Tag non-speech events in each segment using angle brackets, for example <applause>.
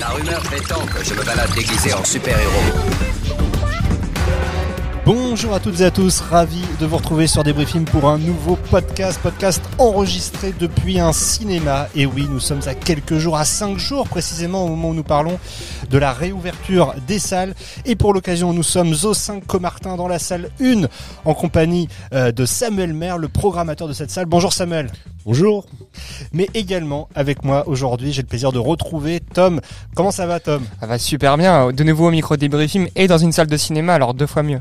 La rumeur prétend que je me balade déguisé en super-héros. Bonjour à toutes et à tous, ravi de vous retrouver sur Débriefing pour un nouveau podcast, podcast enregistré depuis un cinéma. Et oui, nous sommes à quelques jours, à cinq jours précisément au moment où nous parlons de la réouverture des salles. Et pour l'occasion, nous sommes au 5 Comartin dans la salle 1 en compagnie euh, de Samuel Maire, le programmateur de cette salle. Bonjour Samuel. Bonjour. Mais également avec moi aujourd'hui, j'ai le plaisir de retrouver Tom. Comment ça va Tom? Ça va super bien, de nouveau au micro débriefing et dans une salle de cinéma, alors deux fois mieux.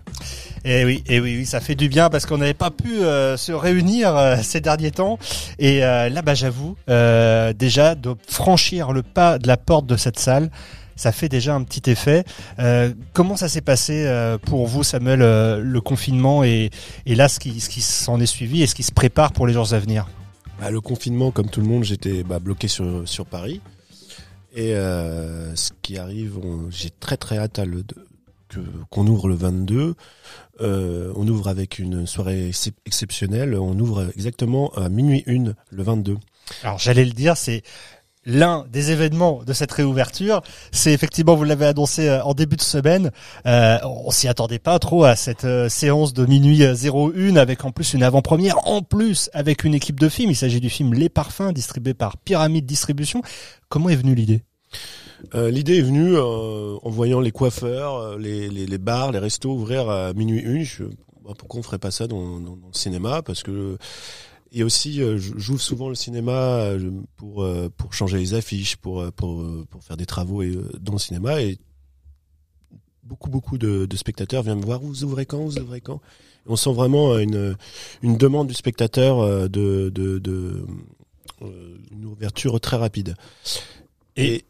Et eh oui, et eh oui, oui, ça fait du bien parce qu'on n'avait pas pu euh, se réunir euh, ces derniers temps. Et euh, là, bah, j'avoue, déjà de franchir le pas de la porte de cette salle, ça fait déjà un petit effet. comment ça s'est passé pour vous, Samuel, le confinement et, et là, ce qui, ce qui s'en est suivi et ce qui se prépare pour les jours à venir? Bah, Le confinement, comme tout le monde, j'étais bah, bloqué sur, sur Paris. Et ce qui arrive, j'ai très très hâte à le, qu'on ouvre le 22. Euh, on ouvre avec une soirée exceptionnelle. On ouvre exactement à minuit une le 22. Alors j'allais le dire, c'est l'un des événements de cette réouverture. C'est effectivement, vous l'avez annoncé euh, en début de semaine, euh, on s'y attendait pas trop à cette euh, séance de minuit 01 avec en plus une avant-première, en plus avec une équipe de films. Il s'agit du film Les Parfums distribué par Pyramide Distribution. Comment est venue l'idée? Euh, l'idée est venue euh, en voyant les coiffeurs, euh, les, les, les, bars, les restos ouvrir à minuit une. Je, bah, pourquoi on ferait pas ça dans, dans, le cinéma? Parce que et aussi, j'ouvre souvent le cinéma pour pour changer les affiches, pour pour pour faire des travaux dans le cinéma et beaucoup beaucoup de, de, spectateurs viennent me voir. Vous ouvrez quand Vous ouvrez quand? On sent vraiment une une demande du spectateur de de, de une ouverture très rapide. Et,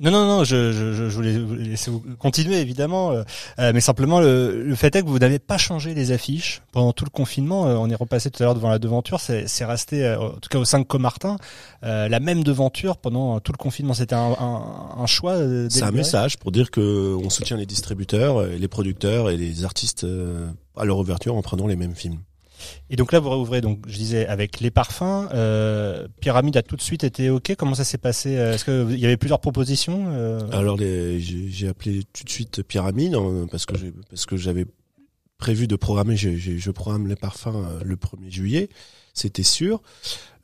non, non, non, je, je, je voulais laisser vous continuer évidemment, euh, euh, mais simplement le, fait est que vous n'avez pas changé les affiches pendant tout le confinement. Euh, on est repassé tout à l'heure devant la devanture, c'est resté, en tout cas au 5 Comartin, la même devanture pendant tout le confinement. C'était un, un, un, choix. C'est un message pour dire que on soutient les distributeurs, les producteurs et les artistes à leur ouverture en prenant les mêmes films. Et donc là, vous réouvrez, donc je disais, avec les parfums. Euh, Pyramide a tout de suite été OK. Comment ça s'est passé? Euh, Est-ce qu'il y avait plusieurs propositions euh? Alors, j'ai appelé tout de suite Pyramide hein, parce que parce que j'avais prévu de programmer. je programme les parfums euh, le 1er juillet, c'était sûr.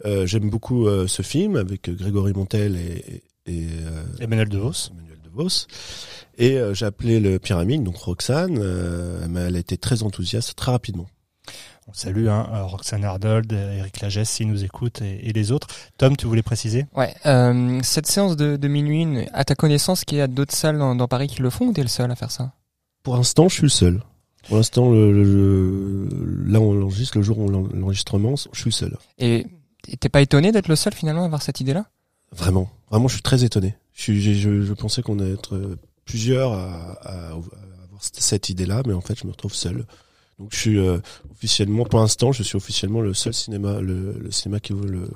J'aime beaucoup ce film avec Grégory Montel et, et Emmanuel DeVos. Emmanuel DeVos. Et j'ai appelé le Pyramide, donc Roxane. elle a été très enthousiaste très rapidement. Salut, hein, euh, Roxane Ardold, Eric Lagesse s'ils nous écoutent et, les autres. Tom, tu voulais préciser? Ouais, euh, cette séance de, de, minuit, à ta connaissance, qu'il y a d'autres salles dans, Paris qui le font ou t'es le seul à faire ça? Pour l'instant, je suis le seul. Pour l'instant, le, là on l'enregistre, le jour où l'enregistrement, je suis le seul. Et t'es pas étonné d'être le seul finalement à avoir cette idée-là? Vraiment, vraiment, je suis très étonné. Je, je, je pensais qu'on allait être plusieurs à, à avoir cette idée-là, mais en fait, je me retrouve seul. Donc je suis euh, officiellement, pour l'instant, je suis officiellement le seul cinéma, le, le cinéma qui veut le.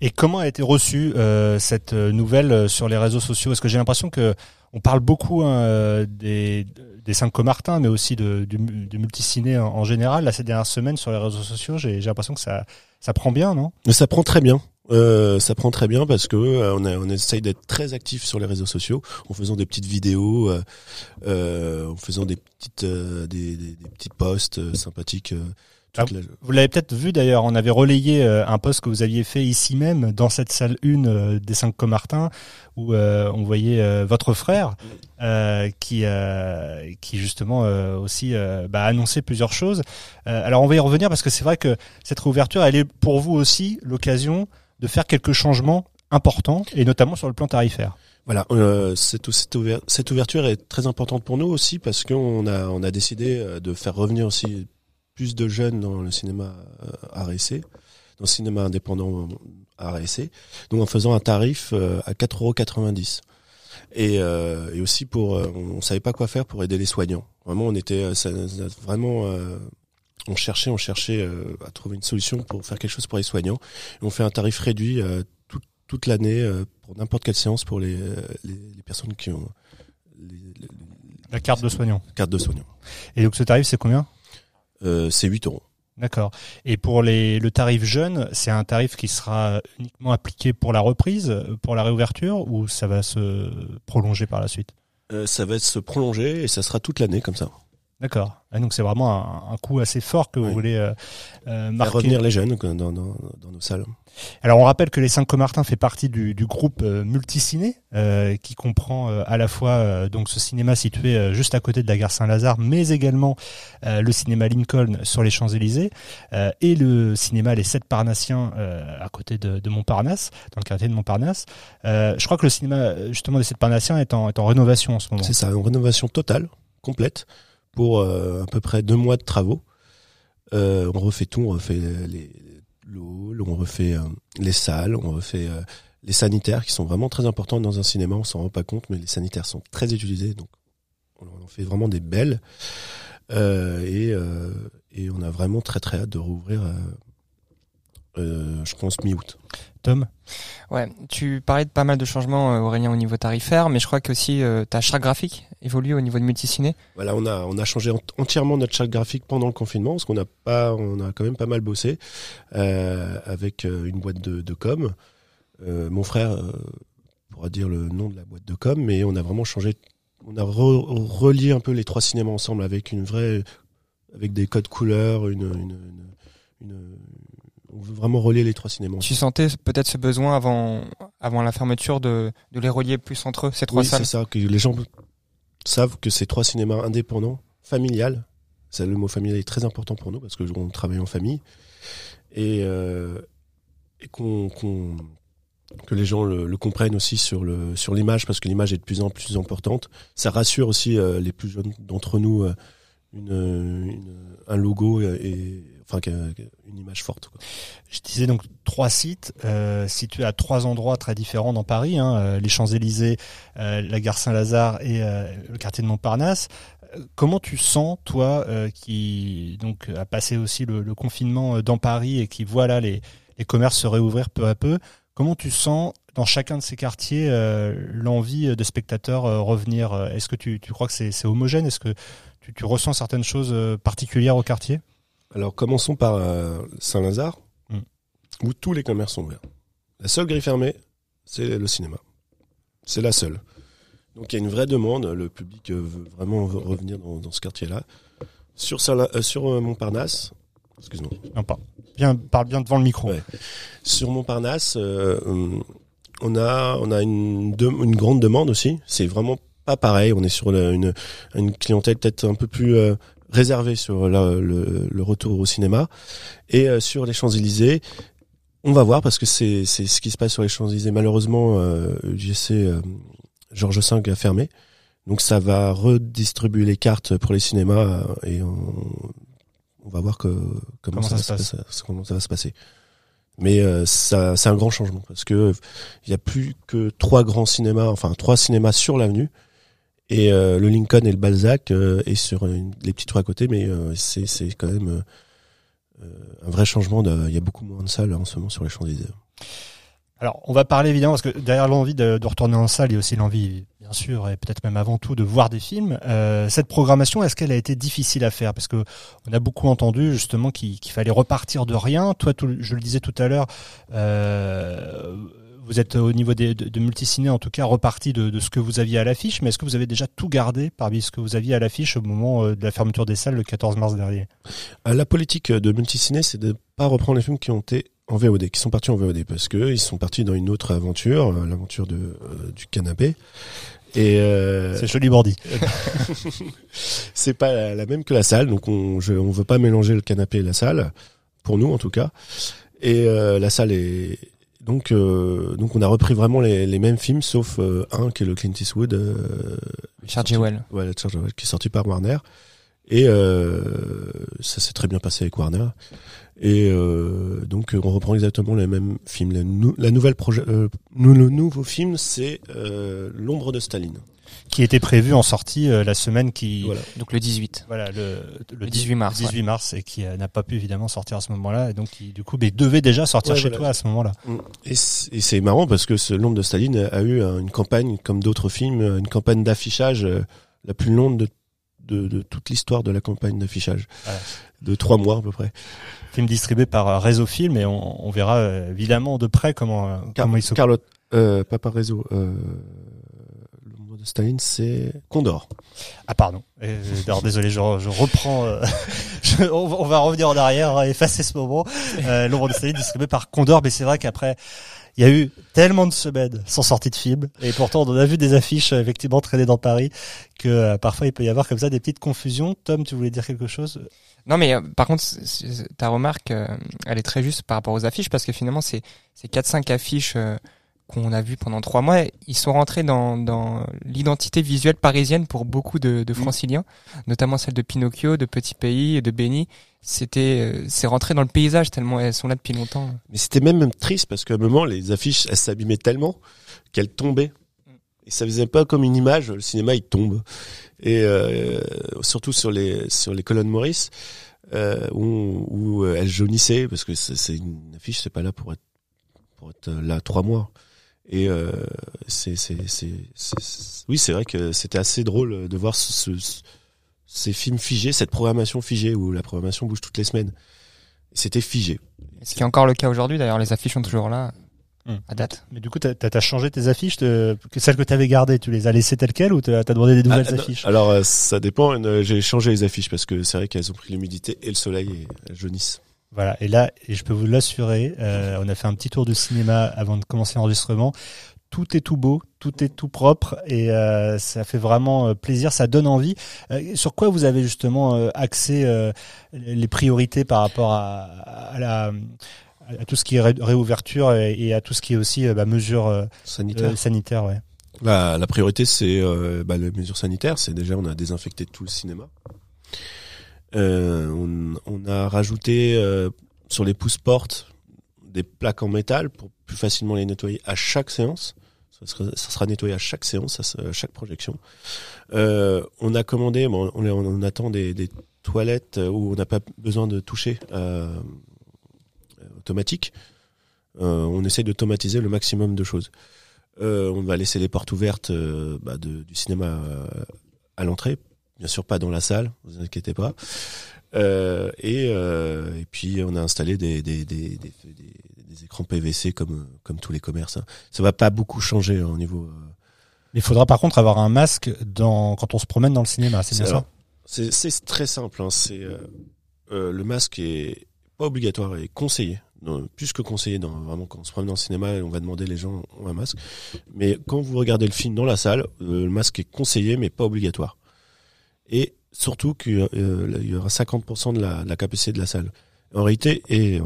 Et comment a été reçue euh, cette nouvelle euh, sur les réseaux sociaux? Parce que j'ai l'impression que on parle beaucoup hein, euh, des des cinq Comartins, mais aussi de, du, du multiciné en, en, général? Là, ces dernières semaines sur les réseaux sociaux, j'ai l'impression que ça ça prend bien, non? Mais ça prend très bien. Euh, ça prend très bien parce que euh, on, a, on essaye d'être très actif sur les réseaux sociaux en faisant des petites vidéos, euh, euh en faisant des petites des, des, des, petits posts sympathiques. Ah, vous l'avez peut-être vu d'ailleurs, on avait relayé un post que vous aviez fait ici même dans cette salle 1 des 5 Comartins où on voyait votre frère qui qui justement aussi bah, annonçait plusieurs choses. alors on va y revenir parce que c'est vrai que cette réouverture elle est pour vous aussi l'occasion de faire quelques changements importants, et notamment sur le plan tarifaire. Voilà, euh, cette, cette, ouverture est très importante pour nous aussi parce qu'on a, on a décidé euh, de faire revenir aussi plus de jeunes dans le cinéma euh, RSC, dans le cinéma indépendant RSC, donc en faisant un tarif euh, à 4,90 et, et aussi pour, on savait pas quoi faire pour aider les soignants. Vraiment, on était ça, vraiment on cherchait, on cherchait euh, à trouver une solution pour faire quelque chose pour les soignants. on fait un tarif réduit euh, toute l'année euh, pour n'importe quelle séance pour les, les, personnes qui ont la carte de soignant. Carte de soignant. Et donc ce tarif, c'est combien? C'est 8 euros. D'accord. Et pour les, le tarif jeune, c'est un tarif qui sera uniquement appliqué pour la reprise, pour la réouverture, ou ça va se prolonger par la suite? Ça va se prolonger et ça sera toute l'année comme ça. D'accord. Ah, donc c'est vraiment un, un coût assez fort que vous Oui. voulez euh, euh, Faire marquer. revenir les jeunes dans, dans, dans nos salles. Alors on rappelle que les cinq Comartins fait partie du, du groupe euh, Multiciné, euh, qui comprend euh, à la fois euh, donc ce cinéma situé euh, juste à côté de la gare Saint-Lazare, mais également euh, le cinéma Lincoln sur les Champs-Élysées euh, et le cinéma Les Sept Parnassiens euh, à côté de, de Montparnasse, dans le quartier de Montparnasse. Euh, je crois que le cinéma justement des Sept Parnassiens est en, est en rénovation en ce moment. C'est ça, une rénovation totale, complète, pour euh, à peu près deux mois de travaux. Euh, on refait tout, on refait les, le hall, on refait euh, les salles, on refait les sanitaires qui sont vraiment très importants dans un cinéma, on s'en rend pas compte, mais les sanitaires sont très utilisés, donc on en fait vraiment des belles. Et, et on a vraiment très très hâte de rouvrir, euh, je pense, mi-août. Tom, Ouais, tu parlais de pas mal de changements, euh, Aurélien, au niveau tarifaire, mais je crois que aussi euh, ta charte graphique évolue au niveau de Multiciné. Voilà, on a on a changé ent- entièrement notre charte graphique pendant le confinement parce qu'on a pas on a quand même pas mal bossé euh, avec euh, une boîte de, de com. Euh, mon frère euh, pourra dire le nom de la boîte de com, mais on a vraiment changé. On a re- relié un peu les trois cinémas ensemble avec une vraie avec des codes couleurs, une, une, une- une- on veut vraiment relier les trois cinémas. Tu sentais peut-être ce besoin avant, avant la fermeture de, de les relier plus entre eux, ces trois Oui, salles c'est ça, que les gens savent que ces trois cinémas indépendants, familial, ça, le mot familial est très important pour nous parce que on travaille en famille et, euh, et qu'on, qu'on- que les gens le, le comprennent aussi sur le sur l'image parce que l'image est de plus en plus importante. Ça rassure aussi euh, les plus jeunes d'entre nous euh, une, une- un logo et- enfin une image forte. Je disais donc trois sites euh, situés à trois endroits très différents dans Paris, hein, euh, les Champs-Élysées, euh, la gare Saint-Lazare et le quartier de Montparnasse. Comment tu sens, toi, qui donc a passé aussi le, confinement dans Paris et qui voit là les, commerces se réouvrir peu à peu, comment tu sens dans chacun de ces quartiers l'envie des spectateurs revenir Est-ce que tu, crois que c'est homogène? Est-ce que tu, tu ressens certaines choses particulières au quartier? Alors commençons par euh, Saint-Lazare, Mm. où tous les commerces sont ouverts. La seule grille fermée, c'est le cinéma. C'est la seule. Donc il y a une vraie demande, le public euh, veut vraiment revenir dans, dans ce quartier-là. Sur, Saint- euh, sur Montparnasse, excuse-moi, Non, pas. Bien, parle bien devant le micro. Ouais. sur Montparnasse, euh, on a on a une, de- une grande demande aussi. C'est vraiment pas pareil. On est sur la- une, une clientèle peut-être un peu plus euh, réservée sur la- le, le retour au cinéma et euh, sur les Champs Élysées. On va voir parce que c'est c'est ce qui se passe sur les Champs Élysées. Malheureusement, euh, UGC euh, Georges V a fermé. Donc ça va redistribuer les cartes pour les cinémas euh, et on, on va voir que, comment, Comment ça, ça va se se passer- comment ça va se passer. Mais euh, ça, c'est un grand changement parce que il y a plus que trois grands cinémas, enfin trois cinémas sur l'avenue et euh, le Lincoln et le Balzac euh, est sur les petits trois à côté, mais euh, c'est c'est quand même un vrai changement. Il y a beaucoup moins de salles en ce moment sur les Champs Élysées. Alors, on va parler évidemment parce que derrière l'envie de, de retourner en salle, il y a aussi l'envie, bien sûr, et peut-être même avant tout, de voir des films. Cette programmation, est-ce qu'elle a été difficile à faire? Parce que on a beaucoup entendu justement qu'il fallait repartir de rien. Toi, tout- je le disais tout à l'heure, vous êtes au niveau des, de, de Multiciné, en tout cas, reparti de, de ce que vous aviez à l'affiche. Mais est-ce que vous avez déjà tout gardé parmi ce que vous aviez à l'affiche au moment euh, de la fermeture des salles le 14 mars dernier? Euh, La politique de Multiciné, c'est de pas reprendre les films qui ont été en VOD, qui sont partis en VOD, parce que ils sont partis dans une autre aventure, euh, l'aventure de euh, du canapé. Et euh, C'est joli bordi. <laughs> c'est pas la, la même que la salle, donc on je, on veut pas mélanger le canapé et la salle, pour nous en tout cas. Et euh, la salle est donc euh, donc on a repris vraiment les, les mêmes films, sauf euh, un qui est le Clint Eastwood. Euh, Jewell. Ouais, le Jewell, qui est sorti par Warner. Et euh, ça s'est très bien passé avec Warner. Et euh, donc on reprend exactement les mêmes films. La, nou- la nouvelle projet, euh, le nouveau film, c'est euh, L'ombre de Staline. Qui était prévu en sortie euh, la semaine qui, Voilà. Donc le 18. Voilà, le, Le 18 mars, le 18 mars, et qui euh, n'a pas pu évidemment sortir à ce moment-là, et donc qui du coup mais devait déjà sortir Ouais, chez voilà. toi à ce moment-là. Et c'est et c'est marrant parce que ce L'ombre de Staline a eu euh, une campagne, comme d'autres films, une campagne d'affichage euh, la plus longue de, de, de toute l'histoire de la campagne d'affichage, Ouais. de trois mois à peu près. Film distribué par Réseau Film et on, on verra évidemment de près comment Car- comment il se Carlotte, euh, pas par réseau. Euh, de Staline, c'est Condor. Ah pardon. Euh, alors désolé, je, je reprends. euh, <laughs> je- on, va- on va revenir en arrière, hein, effacer ce moment. Euh, L'ombre de Staline distribué par Condor, mais c'est vrai qu'après. Il y a eu tellement de semaines sans sortie de film, et pourtant on en a vu des affiches euh, effectivement traîner dans Paris, que euh, parfois il peut y avoir comme ça des petites confusions. Tom, tu voulais dire quelque chose? Non, mais euh, par contre, ta remarque, euh, elle est très juste par rapport aux affiches, parce que finalement, ces ces quatre cinq affiches euh, qu'on a vues pendant trois mois, ils sont rentrés dans, dans l'identité visuelle parisienne pour beaucoup de, de franciliens, notamment celle de Pinocchio, de Petit Pays, de Béni. C'était, euh, c'est rentré dans le paysage tellement elles sont là depuis longtemps. Mais c'était même, triste parce qu'à un moment, les affiches, elles s'abîmaient tellement qu'elles tombaient. Et ça faisait pas comme une image, le cinéma il tombe. Et euh, surtout sur les sur les colonnes Maurice, euh, où, où elles jaunissaient parce que c'est c'est une affiche, c'est pas là pour être pour être là trois mois. Et euh, c'est c'est c'est c'est- oui c'est vrai que c'était assez drôle de voir ce, ce- ces films figés, cette programmation figée où la programmation bouge toutes les semaines. C'était figé. Ce qui est encore le cas aujourd'hui, d'ailleurs, les affiches sont toujours là, Hmm. à date. Mais du coup, t'as as changé tes affiches, de, que celles que t'avais gardées, tu les as laissées telles quelles ou t'as as demandé des nouvelles Ah, affiches? Alors euh, ça dépend. euh, J'ai changé les affiches parce que c'est vrai qu'elles ont pris l'humidité et le soleil et elles jaunissent. Voilà, et là, et je peux vous l'assurer, euh, on a fait un petit tour de cinéma avant de commencer l'enregistrement. Tout est tout beau, tout est tout propre, et euh, ça fait vraiment euh, plaisir, ça donne envie. Euh, sur quoi vous avez justement euh, axé euh, les priorités par rapport à, à la à tout ce qui est ré- réouverture et, et à tout ce qui est aussi bah, mesures Sanitaire. euh, sanitaires, ouais. La, la priorité c'est euh, bah, les mesures sanitaires. C'est déjà on a désinfecté tout le cinéma. Euh, on, a rajouté euh, sur les pouces portes des plaques en métal pour plus facilement les nettoyer à chaque séance. Ça sera, nettoyé à chaque séance, à chaque projection. Euh, on a commandé, on, attend des, toilettes où on n'a pas besoin de toucher automatique. Euh, on essaie d'automatiser le maximum de choses. On va laisser les portes ouvertes bah, du cinéma à l'entrée, bien sûr pas dans la salle, vous inquiétez pas. Euh, et, euh, et puis on a installé des, des, des, des, des- des écrans PVC comme comme tous les commerces. hein. Ça va pas beaucoup changer hein, au niveau. euh, Il faudra par contre avoir un masque dans quand on se promène dans le cinéma, c'est bien alors, ça C'est très simple. Hein, c'est euh, le masque est pas obligatoire et conseillé. Non, plus que conseillé, dans, vraiment quand on se promène dans le cinéma, on va demander les gens ont un masque. Mais quand vous regardez le film dans la salle, le masque est conseillé mais pas obligatoire. Et surtout qu'il euh, il y aura 50% de la, de la capacité de la salle. En réalité, et euh,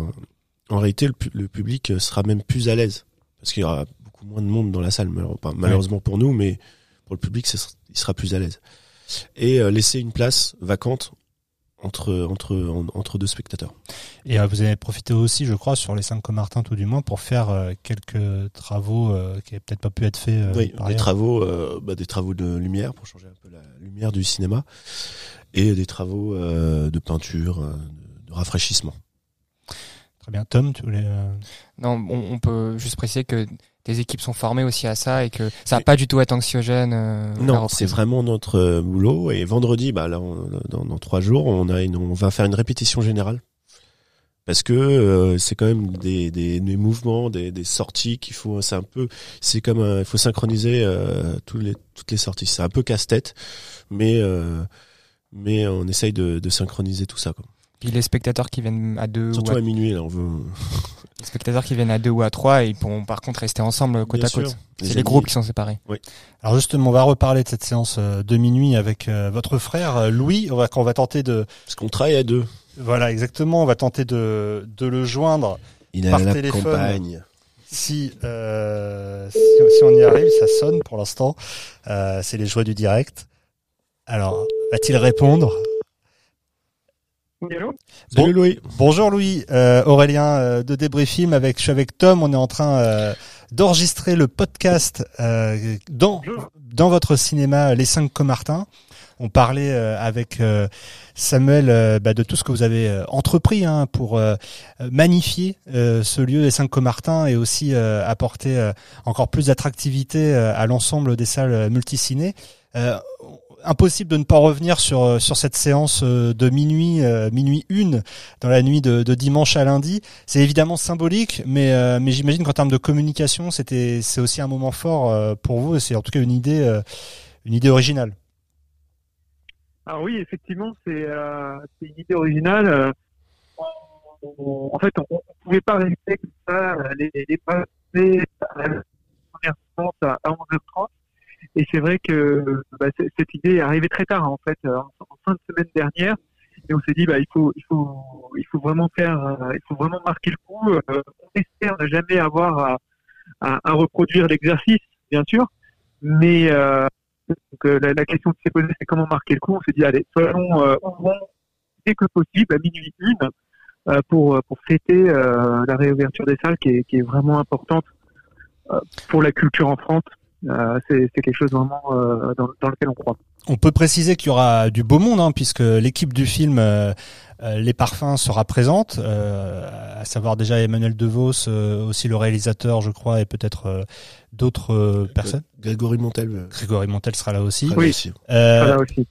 en réalité, le, pu- le public sera même plus à l'aise parce qu'il y aura beaucoup moins de monde dans la salle, malheureusement pour nous, mais pour le public, il sera plus à l'aise. Et euh, laisser une place vacante entre entre en- entre deux spectateurs. Et euh, vous avez profité aussi, je crois, sur les cinq Comartins tout du moins, pour faire euh, quelques travaux euh, qui n'avaient peut-être pas pu être faits. oui, par des ailleurs. travaux, euh, bah, des travaux de lumière pour changer un peu la lumière du cinéma, et des travaux euh, de peinture, de rafraîchissement. Très bien. Tom, tu voulais. euh, Non, on, on peut juste préciser que des équipes sont formées aussi à ça et que ça va Oui. pas du tout être anxiogène. euh, Non, c'est vraiment notre euh, boulot. Et vendredi, bah là, on- dans, dans trois jours, on a une, on va faire une répétition générale parce que euh, c'est quand même des, des, des mouvements, des, des sorties qu'il faut. C'est un peu, c'est comme un- il faut synchroniser euh, tous les, toutes les sorties. C'est un peu casse-tête, mais euh, mais on essaye de, de synchroniser tout ça. Quoi. Puis les spectateurs qui viennent à deux Surtout ou à, à minuit, là, on veut. <laughs> les spectateurs qui viennent à deux ou à trois, ils pourront par contre rester ensemble côte Bien à côte. C'est Les groupes qui sont séparés. Alors justement, on va reparler de cette séance euh, de minuit avec euh, votre frère euh, Louis. On va, on va tenter de. Parce qu'on travaille à deux. Voilà, exactement. On va tenter de, de le joindre. Il Par à la téléphone. campagne. Si, euh, si, si on y arrive, ça sonne pour l'instant. Euh, c'est les joies du direct. Alors, va-t-il répondre? Salut Louis. Bonjour Louis, euh, Aurélien euh, de Débris Film avec je suis avec Tom, on est en train euh, d'enregistrer le podcast euh, dans dans votre cinéma Les Cinq Comartins. On parlait euh, avec euh, Samuel euh, bah, de tout ce que vous avez euh, entrepris hein, pour euh, magnifier euh, ce lieu Les Cinq Comartins et aussi euh, apporter euh, encore plus d'attractivité euh, à l'ensemble des salles multiciné. Euh, impossible de ne pas revenir sur sur cette séance de minuit minuit une dans la nuit de, de dimanche à lundi. C'est évidemment symbolique, mais mais j'imagine qu'en termes de communication, c'était c'est aussi un moment fort pour vous. C'est en tout cas une idée une idée originale. Ah oui, effectivement, c'est c'est une idée originale en fait, on ne pouvait pas rester comme ça, les, les passer à la à 11h30. Et c'est vrai que bah, cette idée est arrivée très tard, en fait, en, fin de semaine dernière. Et on s'est dit, bah, il faut, il faut, il faut vraiment faire, euh, il faut vraiment marquer le coup. Euh, on espère ne jamais avoir à, reproduire l'exercice, bien sûr, mais euh, euh, la, question qui s'est posée, c'est comment marquer le coup. On s'est dit, allez, soyons euh, dès que possible, à minuit une, euh, pour, euh, pour fêter euh, la réouverture des salles qui est, qui est vraiment importante pour la culture en France. C'est quelque chose vraiment dans, dans, lequel on croit. On peut préciser qu'il y aura du beau monde, hein, puisque l'équipe du film Les Parfums sera présente, à savoir déjà Emmanuel DeVos, aussi le réalisateur, je crois, et peut-être d'autres personnes. Grégory Montel. Grégory Montel sera là aussi. Oui, sera là aussi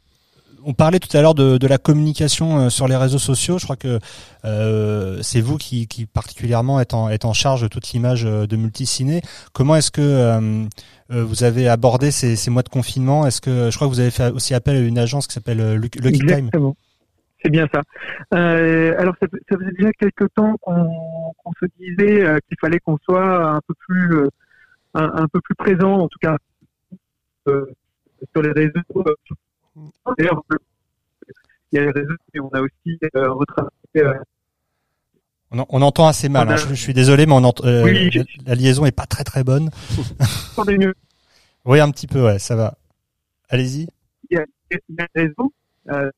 on parlait tout à l'heure de, la communication euh, sur les réseaux sociaux. Je crois que euh, c'est vous qui, particulièrement êtes en, charge de toute l'image euh, de Multiciné. Comment est-ce que vous avez abordé ces, mois de confinement? Est-ce que je crois que vous avez fait aussi appel à une agence qui s'appelle Lucky Exactement. C'est bien ça. Alors ça, ça, faisait déjà quelques temps qu'on qu se disait qu'il fallait qu'on soit un peu plus un, peu plus présent, en tout cas sur les réseaux D'ailleurs, il y a les réseaux, mais on a aussi euh, retravaillé. Euh, on, on, entend assez mal. Hein. Je, je, suis désolé, mais on entend, euh, oui, la liaison est pas très très bonne. <laughs> Oui, un petit peu, ouais, ça va. Allez-y. Il y a, il y a un réseau. Euh,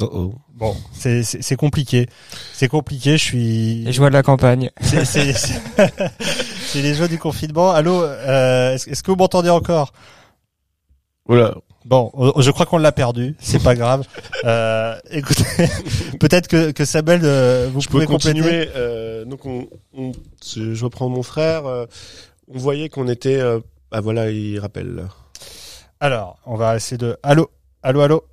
Oh oh. Bon, c'est compliqué. C'est compliqué, je suis... Les joies de la campagne. <laughs> C'est les joies du confinement. Allô, euh, est-ce est que vous m'entendez encore? Voilà. Bon, je crois qu'on l'a perdu. C'est pas grave. Euh, écoutez, <laughs> peut-être que, que Sabel, euh, vous je pouvez peux continuer. Euh, donc, on, on, je reprends mon frère. Euh, on voyait qu'on était. Euh, ah voilà, il rappelle. Alors, on va essayer de. Allô, allô, allô?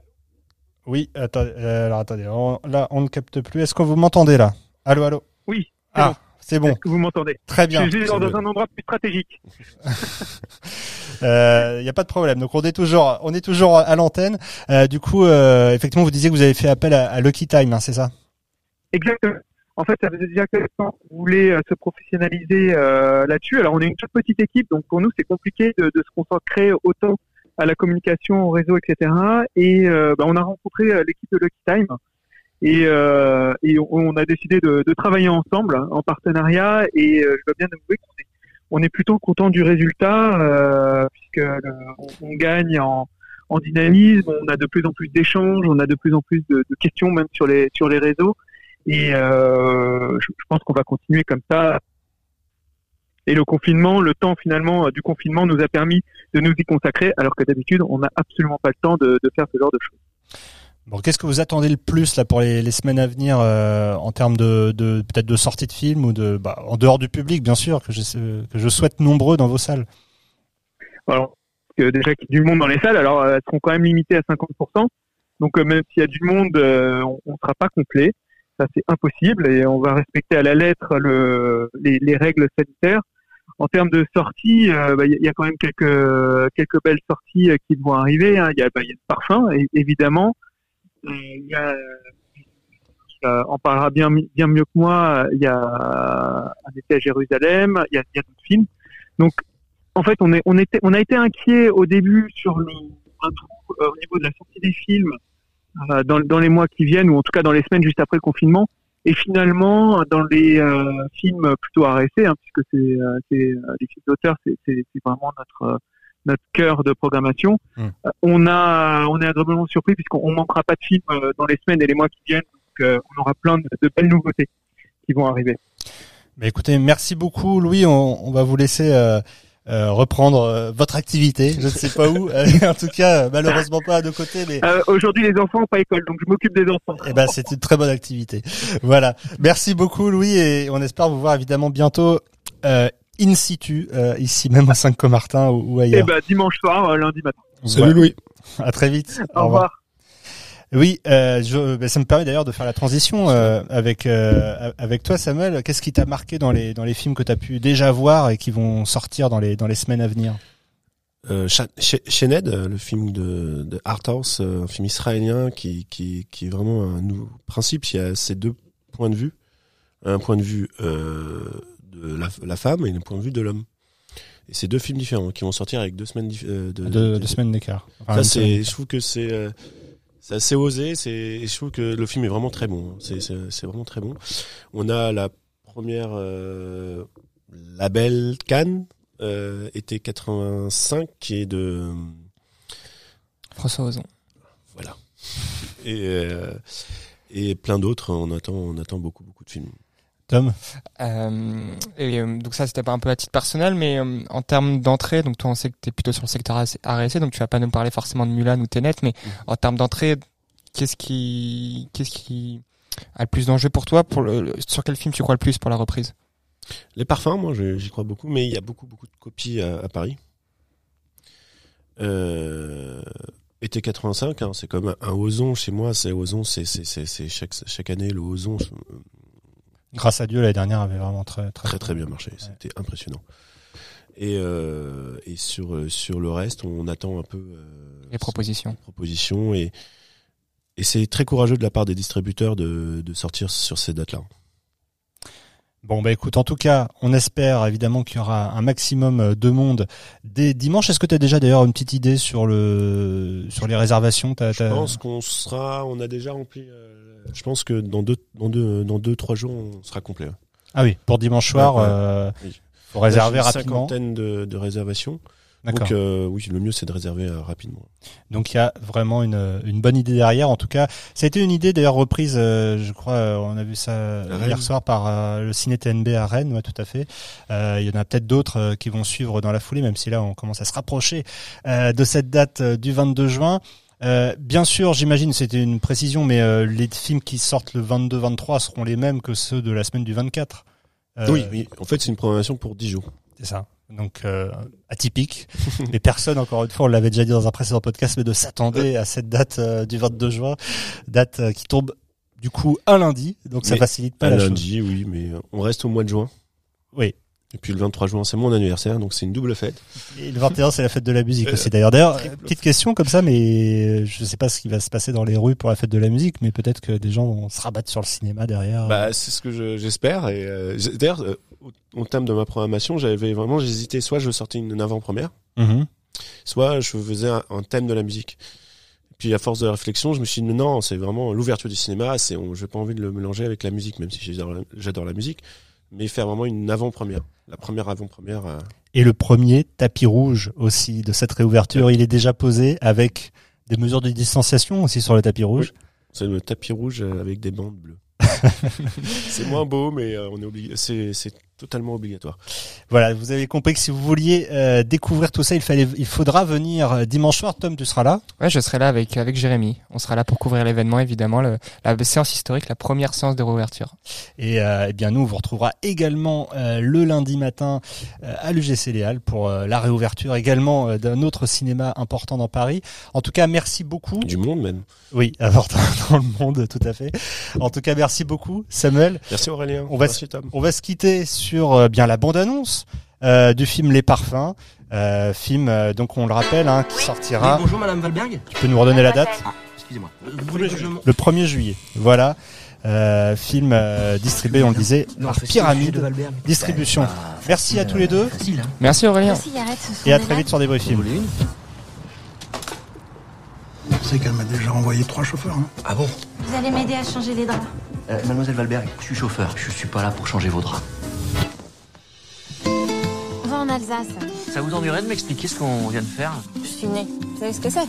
Oui, attendez. alors attendez. On, là, on ne capte plus. Est-ce que vous m'entendez là? Allô, allô? Oui. Ah. C'est bon. Est-ce que vous m'entendez Très bien. Je suis dans un endroit plus stratégique. Il <laughs> euh, n'y a pas de problème. Donc on est toujours, on est toujours à l'antenne. Euh, du coup, euh, effectivement, vous disiez que vous avez fait appel à, à Lucky Time, hein, c'est ça? Exactement. En fait, ça faisait déjà quelques temps qu'on voulait euh, se professionnaliser euh, là-dessus. Alors, on est une toute petite équipe, donc pour nous, c'est compliqué de, de, se concentrer autant à la communication, au réseau, etc. Et bah, on a rencontré l'équipe de Lucky Time et, et on, a décidé de, travailler ensemble en partenariat. Et je dois bien avouer qu'on est plutôt content du résultat euh, on, gagne en, dynamisme, on a de plus en plus d'échanges, on a de plus en plus de, questions même sur les réseaux et euh, je, pense qu'on va continuer comme ça. Et le confinement, le temps finalement du confinement nous a permis de nous y consacrer alors que d'habitude on n'a absolument pas le temps de faire ce genre de choses. Bon, qu'est-ce que vous attendez le plus là pour les, semaines à venir euh, en termes de, peut-être de sortie de film ou de bah, en dehors du public bien sûr que je souhaite nombreux dans vos salles? Alors déjà qu'il y a du monde dans les salles, alors elles seront quand même limitées à 50%. Donc euh, même s'il y a du monde, euh, on ne sera pas complet. Ça c'est impossible et on va respecter à la lettre le, les, les règles sanitaires. En termes de sorties, euh, bah, il y a quand même quelques quelques belles sorties qui vont arriver. Hein. Il y a, bah, y a le parfum évidemment. Il y a, euh, on parlera bien, bien mieux que moi. Il y a un été à Jérusalem, il y a, d'autres films. Donc, en fait, on, est, on, était, on a été inquiet au début sur le, un trou euh, au niveau de la sortie des films euh, dans, dans, les mois qui viennent, ou en tout cas dans les semaines juste après le confinement. Et finalement, dans les euh, films plutôt arrêtés, hein, puisque c'est les films d'auteur, c'est vraiment notre notre cœur de programmation. Mmh. Euh, on a, on est agréablement surpris puisqu'on manquera pas de films euh, dans les semaines et les mois qui viennent. Donc, euh, on aura plein de, de, belles nouveautés qui vont arriver. Mais écoutez, merci beaucoup, Louis. On, on va vous laisser. Euh, reprendre votre activité, je ne sais pas où, <laughs> en tout cas malheureusement pas à nos côtés. Mais aujourd'hui les enfants n'ont pas école, donc je m'occupe des enfants. Eh ben c'est une très bonne activité. voilà, merci beaucoup Louis et on espère vous voir évidemment bientôt in situ, euh, ici même à Saint-Comartin ou, ou, ailleurs. Et bah, dimanche soir, euh, lundi matin. Salut Louis. À très vite. Au revoir. Oui, euh, je, bah, ça me permet d'ailleurs de faire la transition euh, avec euh, avec toi, Samuel. Qu'est-ce qui t'a marqué dans les dans les films que tu as pu déjà voir et qui vont sortir dans les dans les semaines à venir? Euh, Sh- euh, le film de, de Arthouse, euh, un film israélien qui, qui, qui est vraiment un nouveau principe. Il y a ces deux points de vue. Un point de vue euh, de la, la femme et un point de vue de l'homme. Et c'est deux films différents qui vont sortir avec deux semaines euh, de, Deux de- deux semaines d'écart. Enfin, Ça, c'est, je trouve que c'est, euh, c'est assez osé. C'est, et je trouve que le film est vraiment très bon. C'est, c'est, c'est vraiment très bon. On a la première euh, label Cannes, euh, été 85, qui est de François Ozon. voilà. Et euh, et plein d'autres. On attend, on attend beaucoup, beaucoup de films. Tom. Euh, et euh, donc ça c'était pas un peu à titre personnel, mais euh, en termes d'entrée, donc toi on sait que t'es plutôt sur le secteur RSC, donc tu vas pas nous parler forcément de Mulan ou Tenet, mais en termes d'entrée, qu'est-ce qui, qu'est-ce qui a le plus d'enjeu pour toi pour le, Sur quel film tu crois le plus pour la reprise? Les parfums, moi, j'y crois beaucoup, mais il y a beaucoup, beaucoup de copies à, à Paris. Euh, été 85, hein, c'est comme un, un Ozon chez moi. C'est Ozon, c'est c'est c'est c'est chaque chaque année le Ozon Grâce à Dieu, l'année dernière avait vraiment très très très très bien marché. C'était impressionnant. Et euh, et sur euh, sur le reste, on attend un peu euh, Les propositions. les propositions et et c'est très courageux de la part des distributeurs de de sortir sur ces dates-là. Bon bah écoute, en tout cas, on espère évidemment qu'il y aura un maximum euh, de monde dès dimanche. Est-ce que tu as déjà d'ailleurs une petite idée sur le sur les réservations? Je pense qu'on sera, on a déjà rempli. euh, je pense que dans deux, dans deux, dans deux, trois jours, on sera complet. Ah oui, pour dimanche soir, Ouais, ouais. euh, Oui. faut réserver j'ai une rapidement. cinquantaine de, de réservations. Donc euh, oui, le mieux c'est de réserver euh, rapidement. Donc il y a vraiment une, une bonne idée derrière. En tout cas, ça a été une idée d'ailleurs reprise, euh, je crois, euh, on a vu ça À hier soir par euh, le Ciné TNB à Rennes, ouais, tout à fait. Euh, il y en a peut-être d'autres euh, qui vont suivre dans la foulée, même si là on commence à se rapprocher euh, de cette date euh, du 22 juin. Euh, bien sûr, j'imagine, c'était une précision, mais euh, les films qui sortent le 22-23 seront les mêmes que ceux de la semaine du 24. Euh, oui, oui. En fait, c'est une programmation pour 10 jours. c'est ça. Donc euh, atypique. <laughs> mais personne, encore une fois, on l'avait déjà dit dans un précédent podcast, mais de s'attendre à cette date euh, du 22 juin, date euh, qui tombe du coup un lundi, donc ça Mais facilite pas la chose. lundi, oui, mais euh, on reste au mois de juin. Oui. Et puis le 23 juin, c'est mon anniversaire, donc c'est une double fête. Et le 21, c'est la fête de la musique Euh, aussi. D'ailleurs, d'ailleurs, triple. petite question comme ça, mais je sais pas ce qui va se passer dans les rues pour la fête de la musique, mais peut-être que des gens vont se rabattre sur le cinéma derrière. Bah, c'est ce que je- j'espère. Et euh, d'ailleurs, euh, au, au terme de ma programmation, j'avais vraiment j'hésitais. Soit je sortais une, avant-première, Mhm. soit je faisais un, un thème de la musique. Puis à force de réflexion, je me suis dit non, c'est vraiment l'ouverture du cinéma. C'est, on, j'ai pas envie de le mélanger avec la musique, même si j'adore la, musique, mais faire vraiment une avant-première, la première avant-première. euh, Et le premier tapis rouge aussi de cette réouverture, il est déjà posé avec des mesures de distanciation aussi sur le tapis rouge. c'est le tapis rouge avec des bandes bleues. <laughs> c'est moins beau, mais euh, on est obligé. C'est totalement obligatoire. Voilà, vous avez compris que si vous vouliez euh, découvrir tout ça, il fallait, il faudra venir euh, dimanche soir. Tom, tu seras là? Ouais, je serai là avec avec Jérémy. On sera là pour couvrir l'événement, évidemment, le, la séance historique, la première séance de réouverture. Et euh, eh bien nous, on vous retrouvera également euh, le lundi matin euh, à l'UGC Léal pour euh, la réouverture également euh, d'un autre cinéma important dans Paris. En tout cas, merci beaucoup. Du monde même. Oui, <laughs> important dans le monde, tout à fait. En tout cas, merci beaucoup, Samuel. Merci Aurélien. On va Merci Tom. On va se quitter sur euh, bien la bande-annonce euh, du film Les Parfums. Euh, film, euh, donc on le rappelle, hein, qui sortira. Oui, bonjour Madame Valberg. Tu peux nous redonner la date? Ah, excusez-moi. Le 1er juillet. Voilà. Euh, film euh, distribué, on le disait, Non, par je Pyramide. Distribution. Bah, Merci à tous les deux. Facile, hein. Merci Aurélien. Sont Et à très vite sur des Vous films. voulez une? Tu sais qu'elle m'a déjà envoyé trois chauffeurs. Hein. Ah bon? Vous allez m'aider à changer les draps. Euh, Mademoiselle Valberg, je suis chauffeur. Je suis pas là pour changer vos draps. Alsace. Ça vous ennuierait de m'expliquer ce qu'on vient de faire Je suis née. Vous savez ce que c'est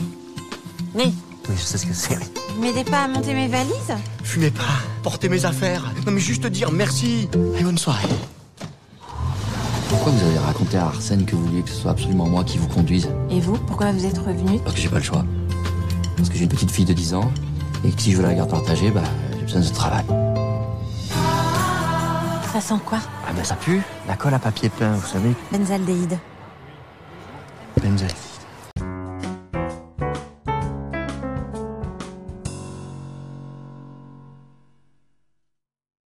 Née. Oui, je sais ce que c'est. oui. M'aidez pas à monter mes valises Fumez pas, portez mes affaires. Non mais juste dire merci. Et bonne soirée. Pourquoi vous avez raconté à Arsène que vous vouliez que ce soit absolument moi qui vous conduise Et vous, pourquoi vous êtes revenu Parce que j'ai pas le choix. Parce que j'ai une petite fille de 10 ans et que si je veux la garde partagée, bah, j'ai besoin de ce travail. Ça sent quoi Ah ben ça pue. La colle à papier peint, vous savez. Benzaldéhyde. Benzel.